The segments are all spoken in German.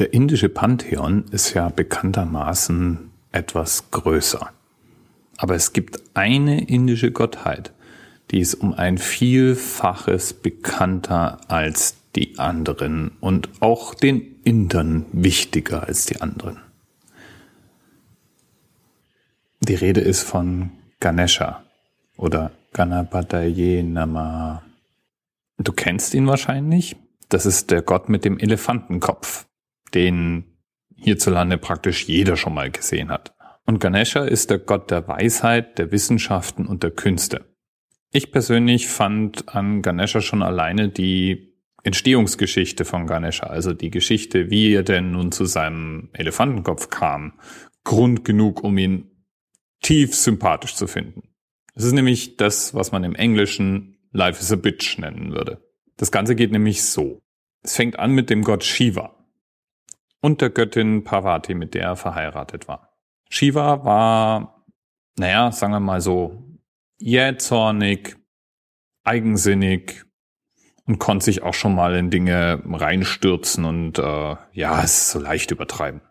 Der indische Pantheon ist ja bekanntermaßen etwas größer. Aber es gibt eine indische Gottheit, die ist um ein Vielfaches bekannter als die anderen und auch den Indern wichtiger als die anderen. Die Rede ist von Ganesha oder Ganapataye Nama. Du kennst ihn wahrscheinlich. Das ist der Gott mit dem Elefantenkopf, den hierzulande praktisch jeder schon mal gesehen hat. Und Ganesha ist der Gott der Weisheit, der Wissenschaften und der Künste. Ich persönlich fand an Ganesha schon alleine die Entstehungsgeschichte von Ganesha, also die Geschichte, wie er denn nun zu seinem Elefantenkopf kam, Grund genug, um ihn tief sympathisch zu finden. Es ist nämlich das, was man im Englischen Life is a Bitch nennen würde. Das Ganze geht nämlich so. Es fängt an mit dem Gott Shiva und der Göttin Parvati, mit der er verheiratet war. Shiva war, naja, sagen wir mal so, jähzornig, eigensinnig und konnte sich auch schon mal in Dinge reinstürzen und äh, ja, es so leicht übertreiben.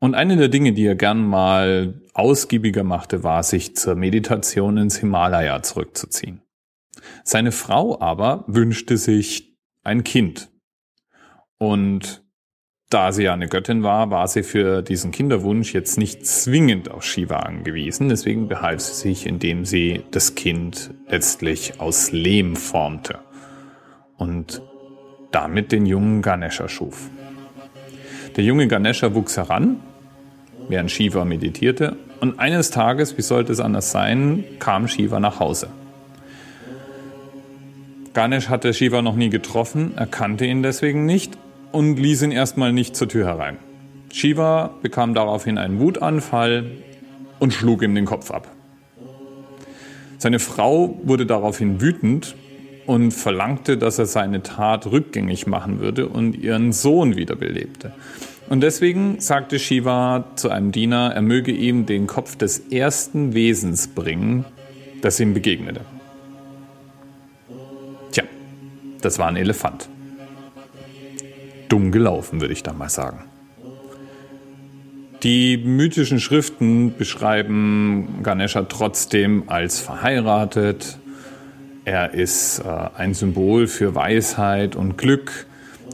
Und eine der Dinge, die er gern mal ausgiebiger machte, war, sich zur Meditation ins Himalaya zurückzuziehen. Seine Frau aber wünschte sich ein Kind. Und da sie ja eine Göttin war, war sie für diesen Kinderwunsch jetzt nicht zwingend auf Shiva angewiesen. Deswegen behalf sie sich, indem sie das Kind letztlich aus Lehm formte und damit den jungen Ganesha schuf. Der junge Ganesha wuchs heran während Shiva meditierte. Und eines Tages, wie sollte es anders sein, kam Shiva nach Hause. Ganesh hatte Shiva noch nie getroffen, erkannte ihn deswegen nicht und ließ ihn erstmal nicht zur Tür herein. Shiva bekam daraufhin einen Wutanfall und schlug ihm den Kopf ab. Seine Frau wurde daraufhin wütend und verlangte, dass er seine Tat rückgängig machen würde und ihren Sohn wiederbelebte. Und deswegen sagte Shiva zu einem Diener, er möge ihm den Kopf des ersten Wesens bringen, das ihm begegnete. Tja, das war ein Elefant. Dumm gelaufen, würde ich da mal sagen. Die mythischen Schriften beschreiben Ganesha trotzdem als verheiratet. Er ist äh, ein Symbol für Weisheit und Glück.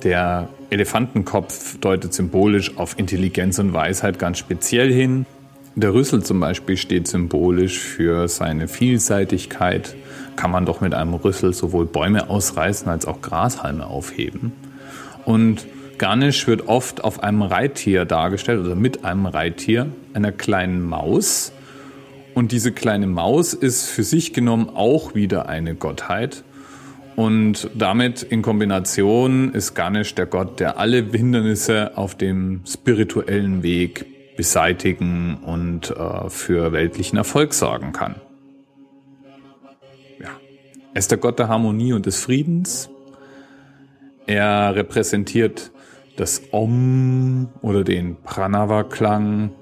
Der Elefantenkopf deutet symbolisch auf Intelligenz und Weisheit ganz speziell hin. Der Rüssel zum Beispiel steht symbolisch für seine Vielseitigkeit. Kann man doch mit einem Rüssel sowohl Bäume ausreißen als auch Grashalme aufheben. Und Garnisch wird oft auf einem Reittier dargestellt oder mit einem Reittier, einer kleinen Maus. Und diese kleine Maus ist für sich genommen auch wieder eine Gottheit. Und damit in Kombination ist Ganesh der Gott, der alle Hindernisse auf dem spirituellen Weg beseitigen und äh, für weltlichen Erfolg sorgen kann. Ja. Er ist der Gott der Harmonie und des Friedens. Er repräsentiert das Om oder den Pranava-Klang.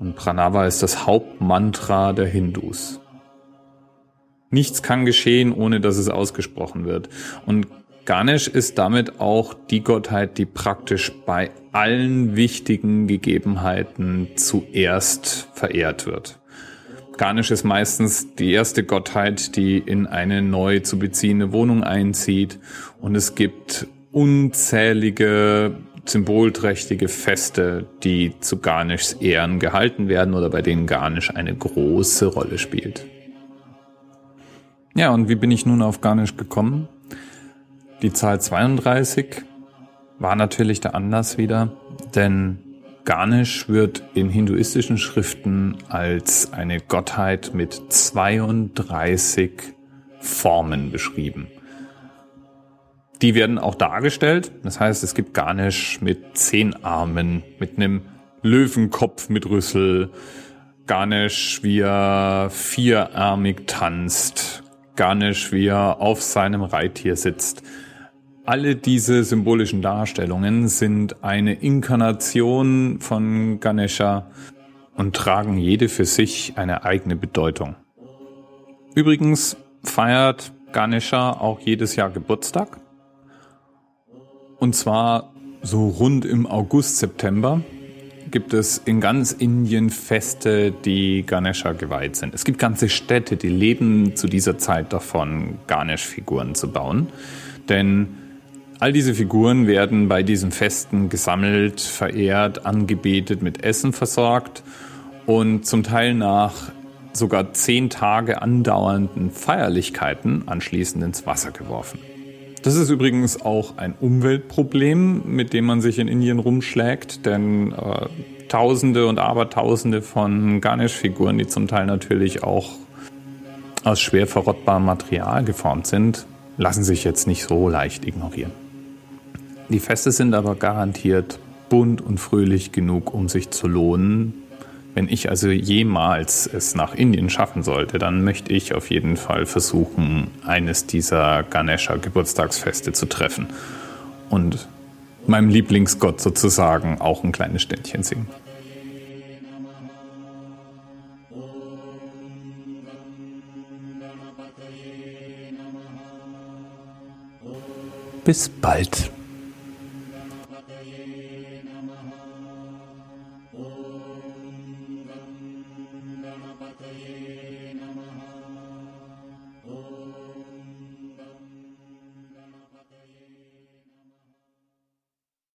Und Pranava ist das Hauptmantra der Hindus. Nichts kann geschehen, ohne dass es ausgesprochen wird. Und Ganesh ist damit auch die Gottheit, die praktisch bei allen wichtigen Gegebenheiten zuerst verehrt wird. Ganesh ist meistens die erste Gottheit, die in eine neu zu beziehende Wohnung einzieht. Und es gibt unzählige symbolträchtige Feste, die zu Ganeshs Ehren gehalten werden oder bei denen Ganesh eine große Rolle spielt. Ja, und wie bin ich nun auf Garnisch gekommen? Die Zahl 32 war natürlich der Anlass wieder, denn Garnisch wird in hinduistischen Schriften als eine Gottheit mit 32 Formen beschrieben. Die werden auch dargestellt. Das heißt, es gibt Garnisch mit zehn Armen, mit einem Löwenkopf mit Rüssel, Garnisch, wie er vierarmig tanzt, Ganesh, wie er auf seinem Reittier sitzt. Alle diese symbolischen Darstellungen sind eine Inkarnation von Ganesha und tragen jede für sich eine eigene Bedeutung. Übrigens feiert Ganesha auch jedes Jahr Geburtstag. Und zwar so rund im August, September gibt es in ganz Indien Feste, die Ganesha geweiht sind. Es gibt ganze Städte, die leben zu dieser Zeit davon, Ganesh-Figuren zu bauen. Denn all diese Figuren werden bei diesen Festen gesammelt, verehrt, angebetet, mit Essen versorgt und zum Teil nach sogar zehn Tage andauernden Feierlichkeiten anschließend ins Wasser geworfen. Das ist übrigens auch ein Umweltproblem, mit dem man sich in Indien rumschlägt, denn äh, Tausende und Abertausende von Ganesh-Figuren, die zum Teil natürlich auch aus schwer verrottbarem Material geformt sind, lassen sich jetzt nicht so leicht ignorieren. Die Feste sind aber garantiert bunt und fröhlich genug, um sich zu lohnen, wenn ich also jemals es nach Indien schaffen sollte, dann möchte ich auf jeden Fall versuchen, eines dieser Ganesha Geburtstagsfeste zu treffen und meinem Lieblingsgott sozusagen auch ein kleines Ständchen singen. Bis bald.